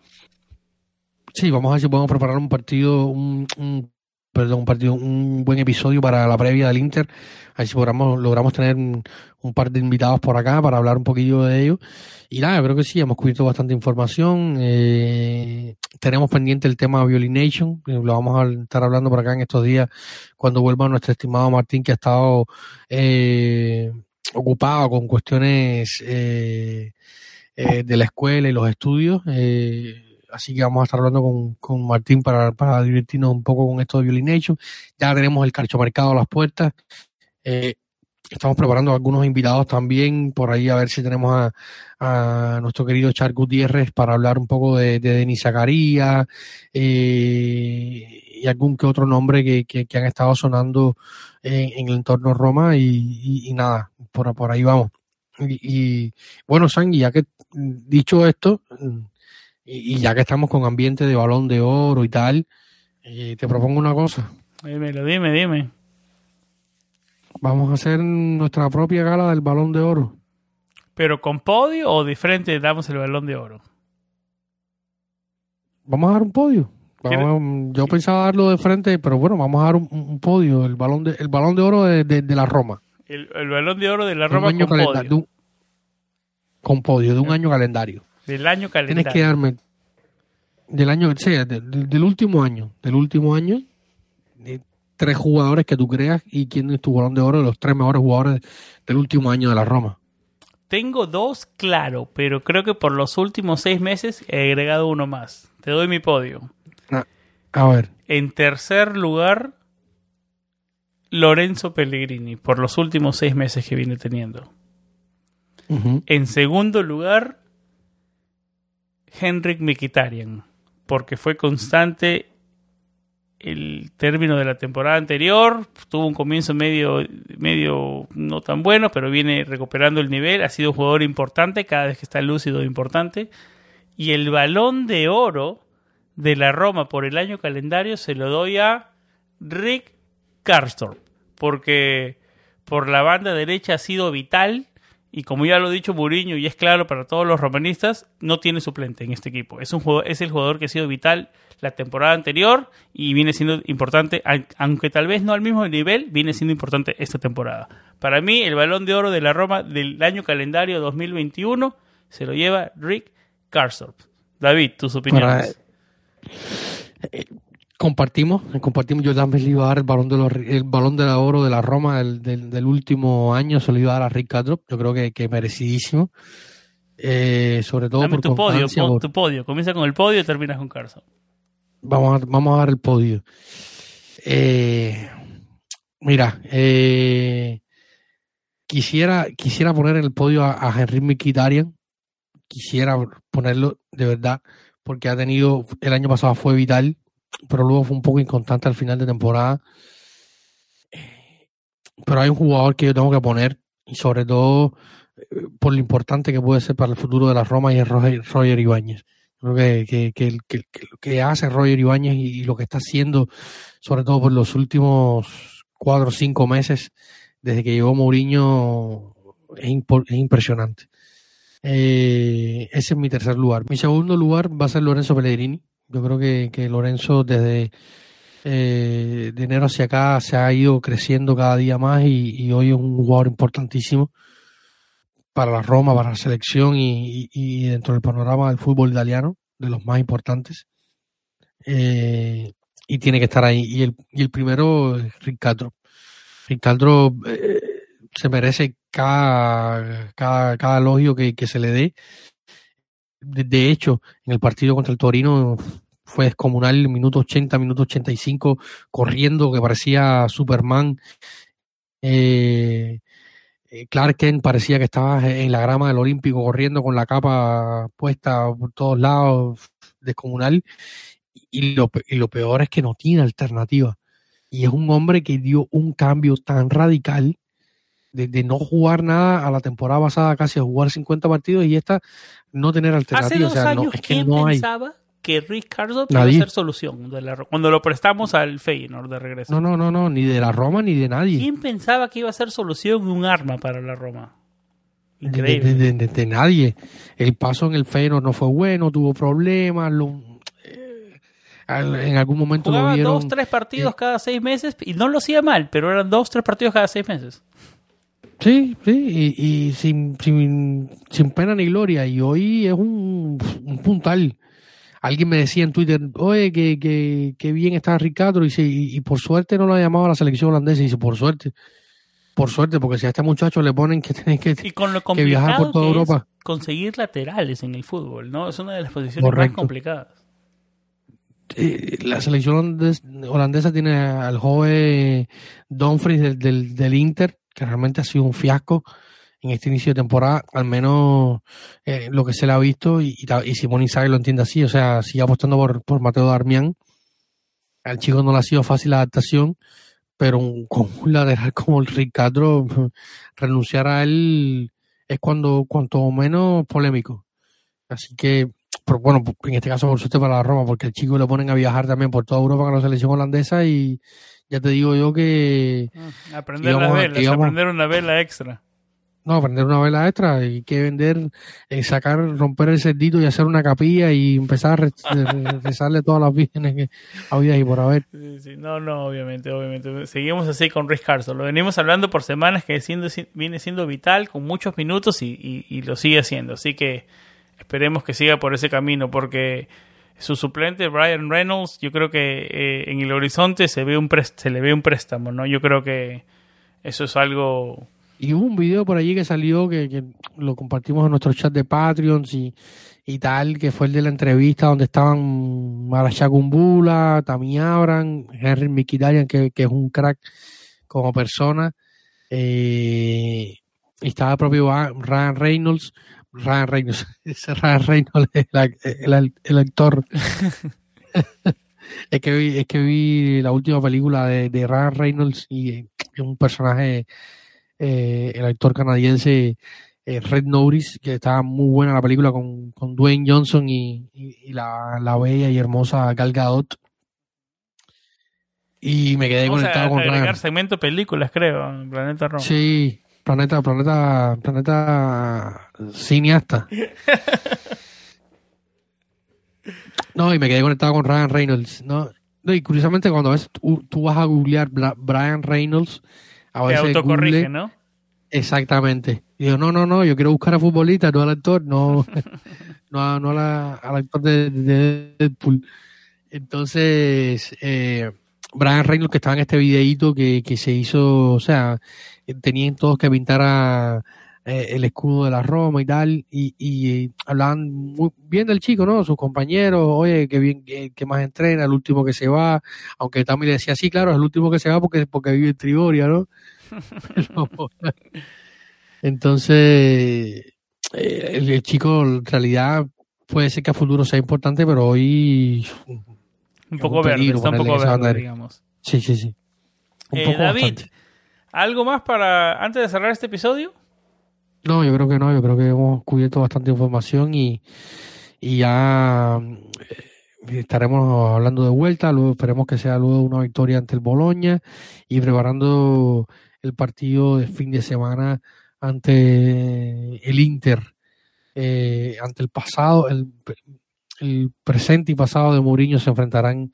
Sí, vamos a ver si podemos preparar un partido, un perdón, un partido, un buen episodio para la previa del Inter. Ahí si logramos, logramos tener un, par de invitados por acá para hablar un poquillo de ello. Y nada, creo que sí, hemos cubierto bastante información. Eh, tenemos pendiente el tema Violination, lo vamos a estar hablando por acá en estos días cuando vuelva nuestro estimado Martín, que ha estado eh, ocupado con cuestiones eh, de la escuela y los estudios. Eh, Así que vamos a estar hablando con, con Martín para, para, divertirnos un poco con esto de Violination. Ya tenemos el marcado a las puertas. Eh, estamos preparando algunos invitados también por ahí a ver si tenemos a, a nuestro querido Char Gutiérrez para hablar un poco de, de Denis Zacarías eh, y algún que otro nombre que, que, han estado sonando en, el entorno Roma y, nada, por, por ahí vamos. Y, y bueno, Sangi, ya que dicho esto, y, ya que estamos con ambiente de balón de oro y tal, eh, te propongo una cosa. Dímelo, dime, dime. Vamos a hacer nuestra propia gala del balón de oro. ¿Pero con podio o de frente damos el balón de oro? Vamos a dar un podio. yo pensaba darlo de frente, pero bueno, vamos a dar un, podio, el balón de, el balón de oro de, la Roma. El, balón de oro de la Roma con podio. con podio, de un año calendario. Del año calendario. Tienes que darme del año, sí, del último año, del último año, de tres jugadores que tú creas y quién es tu balón de oro de los tres mejores jugadores del último año de la Roma. Tengo dos, claro, pero creo que por los últimos seis meses he agregado uno más. Te doy mi podio. Ah, a ver. En tercer lugar, Lorenzo Pellegrini, por los últimos seis meses que viene teniendo. En segundo lugar, Henrik Mikitarian, porque fue constante el término de la temporada anterior, tuvo un comienzo medio, medio no tan bueno, pero viene recuperando el nivel, ha sido un jugador importante, cada vez que está lúcido importante, y el balón de oro de la Roma por el año calendario se lo doy a Rick Karstorp, porque por la banda derecha ha sido vital y como ya lo ha dicho Mourinho y es claro para todos los romanistas, no tiene suplente en este equipo. Es, un jugador, es el jugador que ha sido vital la temporada anterior y viene siendo importante, aunque tal vez no al mismo nivel, viene siendo importante esta temporada. Para mí, el balón de oro de la Roma del año calendario 2021 se lo lleva Rick Karsdorp. David, tus opiniones. Compartimos, compartimos. Yo también le iba a dar el balón de el balón de oro de la Roma del, del, último año, se lo iba a dar a Rick Yo creo que, que merecidísimo. Eh, sobre todo por tu podio, tu podio. Comienza con el podio y terminas con Carson. Vamos a, vamos a dar el podio. Eh, mira, eh, quisiera, quisiera poner en el podio a, a Henry Mikitarian. Quisiera ponerlo de verdad, porque ha tenido, el año pasado fue vital pero luego fue un poco inconstante al final de temporada. Pero hay un jugador que yo tengo que poner, y sobre todo eh, por lo importante que puede ser para el futuro de la Roma, y es Roger, Roger Ibáñez. Creo que, que, que, que, lo que hace Roger Ibáñez y, lo que está haciendo, sobre todo por los últimos cuatro o cinco meses, desde que llegó Mourinho, es, es impresionante. Eh, ese es mi tercer lugar. Mi segundo lugar va a ser Lorenzo Pellegrini. Yo creo que, que Lorenzo desde eh, de enero hacia acá se ha ido creciendo cada día más y, hoy es un jugador importantísimo para la Roma, para la selección y, dentro del panorama del fútbol italiano, de los más importantes. Eh, y tiene que estar ahí. Y el, y el primero es Ricardo. Ricardo eh, se merece cada, cada, cada elogio que, que se le dé. De, hecho, en el partido contra el Torino fue descomunal, minuto 80, minuto 85, corriendo, que parecía Superman. Eh, eh, Clark parecía que estaba en la grama del Olímpico, corriendo con la capa puesta por todos lados, descomunal. Y lo, y lo peor es que no tiene alternativa. Y es un hombre que dio un cambio tan radical de, no jugar nada a la temporada pasada, casi a jugar 50 partidos y esta no tener alternativa. Hace dos años, ¿quién pensaba que Ricardo iba a ser solución cuando lo prestamos al Feyenoord de regreso? No, no, no, no, ni de la Roma ni de nadie. ¿Quién pensaba que iba a ser solución un arma para la Roma? Increíble. De, nadie. El paso en el Feyenoord no fue bueno, tuvo problemas, eh, en algún momento Jugaba lo vieron, dos, tres partidos eh, cada seis meses y no lo hacía mal, pero eran dos, tres partidos cada seis meses. Sí, sí, y, sin, sin, sin, pena ni gloria. Y hoy es un, puntal. Alguien me decía en Twitter, oye, que, que, que bien está Ricardo. Y, y, por suerte no lo ha llamado a la selección holandesa. Y dice, por suerte. Por suerte, porque si a este muchacho le ponen que tiene que, viajar por toda Europa. conseguir laterales en el fútbol, ¿no? Es una de las posiciones más complicadas. Eh, la selección holandesa tiene al joven Dumfries del, del, del Inter, que realmente ha sido un fiasco en este inicio de temporada, al menos eh, lo que se le ha visto, y, y, Simón Isaac lo entiende así, o sea, sigue apostando por, por Mateo Darmian. Al chico no le ha sido fácil la adaptación, pero un, con un lateral como el Ricardo, renunciar a él es cuando cuanto menos polémico. Así que, bueno, en este caso por suerte para la Roma, porque el chico lo ponen a viajar también por toda Europa con la selección holandesa y ya te digo yo que... Mm, aprender la vela, aprender una vela extra. No, aprender una vela extra y que vender, eh, sacar, romper el cerdito y hacer una capilla y empezar a rezarle todas las vírgenes que había y por haber. No, no, obviamente, obviamente. Seguimos así con Rick Carson. Lo venimos hablando por semanas que siendo, viene siendo vital, con muchos minutos y, y lo sigue haciendo. Así que esperemos que siga por ese camino porque su suplente Brian Reynolds, yo creo que eh, en el horizonte se ve un se le ve un préstamo, ¿no? Yo creo que eso es algo y hubo un video por allí que salió que, lo compartimos en nuestro chat de Patreons y, y tal, que fue el de la entrevista donde estaban Marashakumbula, Tammy Abram, Henry Mikidarian, que, que es un crack como persona, eh, y estaba el propio Ryan Reynolds, Ryan Reynolds, ese Ryan Reynolds, el, el, actor. es, que vi, es que vi la última película de, de Ryan Reynolds y es un personaje, eh, el actor canadiense eh, Red Norris, que estaba muy buena la película con, con Dwayne Johnson y, y, la, la, bella y hermosa Gal Gadot. Y me quedé conectado con Ryan. segmento películas, creo, en Planeta Roma. Sí, Planeta, planeta, planeta cineasta. No, y me quedé conectado con Ryan Reynolds. No, y curiosamente cuando ves, tú, vas a googlear Brian Reynolds, a veces Te autocorrige, ¿no? Exactamente. Y yo, no, no, no, yo quiero buscar a futbolista, no al actor, no, no, no al actor de, Deadpool. Entonces, eh, Brian Reynolds que estaba en este videíto que, que se hizo, o sea, tenían todos que pintar eh, el escudo de la Roma y tal, y, y, hablaban muy bien del chico, ¿no? Sus compañeros, oye, qué bien, que, más entrena, el último que se va, aunque también le decía, sí, claro, es el último que se va porque, porque vive en Trigoria, ¿no? Entonces, eh, el, chico en realidad puede ser que a futuro sea importante, pero hoy... Un poco verde, está un poco verde, digamos. Sí, sí, sí. Un eh, David, ¿Algo más para antes de cerrar este episodio? No, yo creo que no, yo creo que hemos cubierto bastante información y, y ya eh, estaremos hablando de vuelta, luego esperemos que sea luego una victoria ante el Boloña y preparando el partido de fin de semana ante el Inter, eh, ante el pasado, el, el, presente y pasado de Mourinho se enfrentarán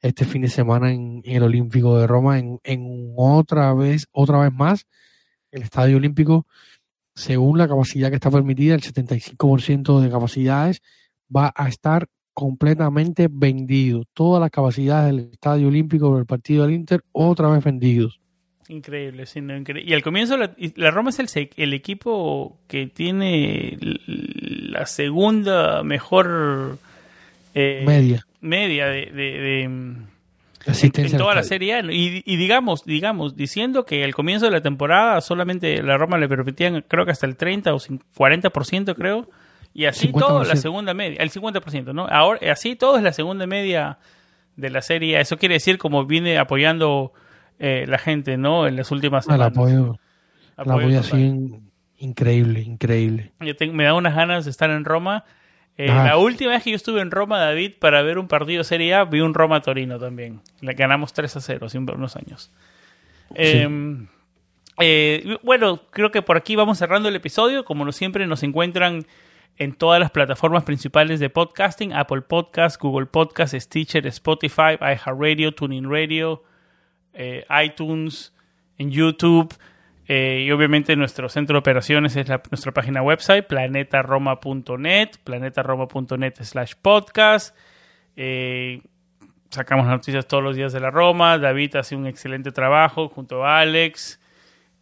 este fin de semana en, el Olímpico de Roma, en, en, otra vez, otra vez más, el Estadio Olímpico, según la capacidad que está permitida, el 75% de capacidades va a estar completamente vendido. Todas las capacidades del Estadio Olímpico del partido del Inter, otra vez vendidos. Increíble, sí, no, increíble. Y al comienzo la, la Roma es el, el, equipo que tiene la segunda mejor eh, media media de, de, de en, en, toda la serie A. Y, y, digamos, digamos, diciendo que al comienzo de la temporada solamente la Roma le permitían, creo que hasta el 30 o 40%, creo. Y así todo la segunda media, el 50%, ¿no? Ahora, así todo es la segunda media de la serie. Eso quiere decir como viene apoyando eh, la gente, ¿no? En las últimas semanas. El apoyo, apoyo, el apoyo así increíble, increíble. Yo tengo, me da unas ganas de estar en Roma. Eh, la última vez que yo estuve en Roma, David, para ver un partido Serie A, vi un Roma-Torino también. Le ganamos 3 a 0 hace unos años. Sí. Eh, eh, bueno, creo que por aquí vamos cerrando el episodio. Como siempre, nos encuentran en todas las plataformas principales de podcasting: Apple Podcast, Google Podcast, Stitcher, Spotify, iHeartRadio, TuneIn Radio, eh, iTunes, en YouTube. Eh, y obviamente nuestro centro de operaciones es nuestra página website, planetaroma.net, planetaroma.net slash podcast. Eh, sacamos noticias todos los días de la Roma. David hace un excelente trabajo junto a Alex.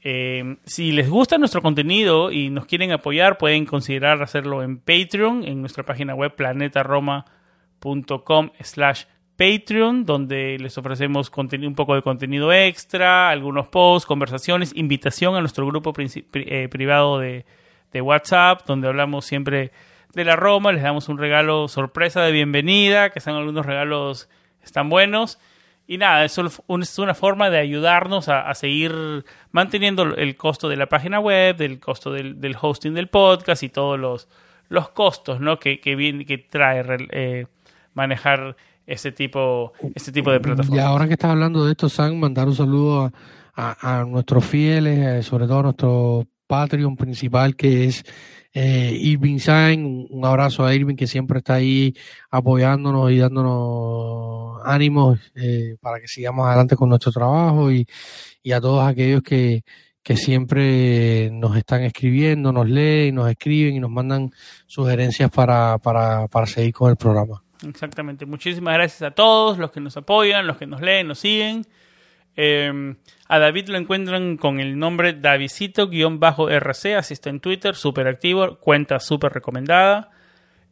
Eh, si les gusta nuestro contenido y nos quieren apoyar, pueden considerar hacerlo en Patreon, en nuestra página web planetaroma.com slash Patreon, donde les ofrecemos un poco de contenido extra, algunos posts, conversaciones, invitación a nuestro grupo eh, privado de, WhatsApp, donde hablamos siempre de la Roma, les damos un regalo sorpresa de bienvenida, que son algunos regalos están buenos. Y nada, eso es una forma de ayudarnos a, seguir manteniendo el costo de la página web, del costo del, del hosting del podcast y todos los, los costos ¿no? que, que, viene, que trae eh, manejar este tipo, este tipo de plataformas. Y ahora que estás hablando de esto, Sam, mandar un saludo a, a, a nuestros fieles, eh, sobre todo a nuestro Patreon principal, que es eh, Irving Sain. Un abrazo a Irving, que siempre está ahí apoyándonos y dándonos ánimos eh, para que sigamos adelante con nuestro trabajo y, y a todos aquellos que, que siempre nos están escribiendo, nos leen, nos escriben y nos mandan sugerencias para, para, para seguir con el programa. Exactamente. Muchísimas gracias a todos los que nos apoyan, los que nos leen, nos siguen. Eh, a David lo encuentran con el nombre Davidito-RC, así está en Twitter, súper activo, cuenta súper recomendada.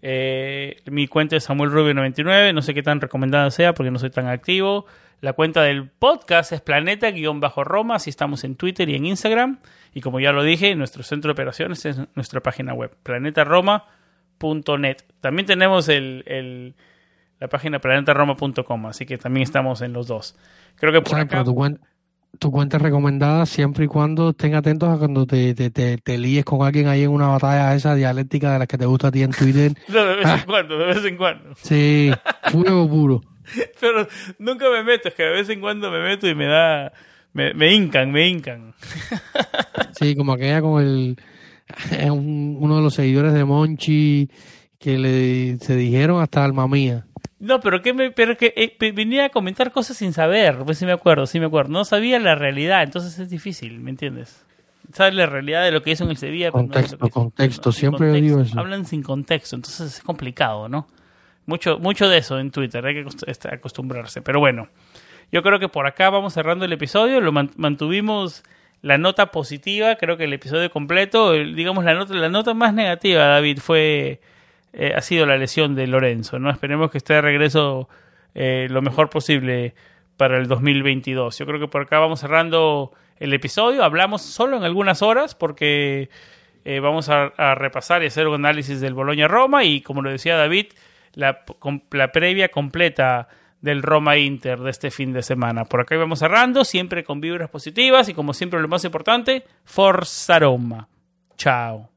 Eh, mi cuenta es Samuel Rubio 99, no sé qué tan recomendada sea porque no soy tan activo. La cuenta del podcast es Planeta-Roma, así estamos en Twitter y en Instagram. Y como ya lo dije, nuestro centro de operaciones es nuestra página web, planetaroma.net. También tenemos el, el, la página planetaroma.com, así que también estamos en los dos. Creo que por o sea, acá... tu, cuen tu, cuenta es recomendada siempre y cuando estén atentos a cuando te, te, te, te, líes con alguien ahí en una batalla esa dialéctica de las que te gusta a ti en Twitter. no, de vez ah. en cuando, de vez en cuando. Sí, fuego puro. Pero nunca me meto, es que de vez en cuando me meto y me da... Me, me hincan, me hincan. sí, como aquella con el... Un, uno de los seguidores de Monchi que le se dijeron hasta alma mía. No, pero que me, pero que eh, venía a comentar cosas sin saber, pues sí me acuerdo, sí me acuerdo. No sabía la realidad, entonces es difícil, ¿me entiendes? Sabes la realidad de lo que hizo en el Sevilla. Contexto, no contexto, siempre contexto. digo eso. Hablan sin contexto, entonces es complicado, ¿no? Mucho, mucho de eso en Twitter, hay que acostumbrarse. Pero bueno, yo creo que por acá vamos cerrando el episodio, lo mantuvimos la nota positiva, creo que el episodio completo, digamos la nota, la nota más negativa, David, fue eh, ha sido la lesión de Lorenzo. ¿no? Esperemos que esté de regreso eh, lo mejor posible para el 2022. Yo creo que por acá vamos cerrando el episodio. Hablamos solo en algunas horas porque eh, vamos a, a, repasar y hacer un análisis del Boloña-Roma y, como lo decía David, la, la previa completa del Roma Inter de este fin de semana. Por acá vamos cerrando, siempre con vibras positivas y como siempre lo más importante, Forza Roma. Chao.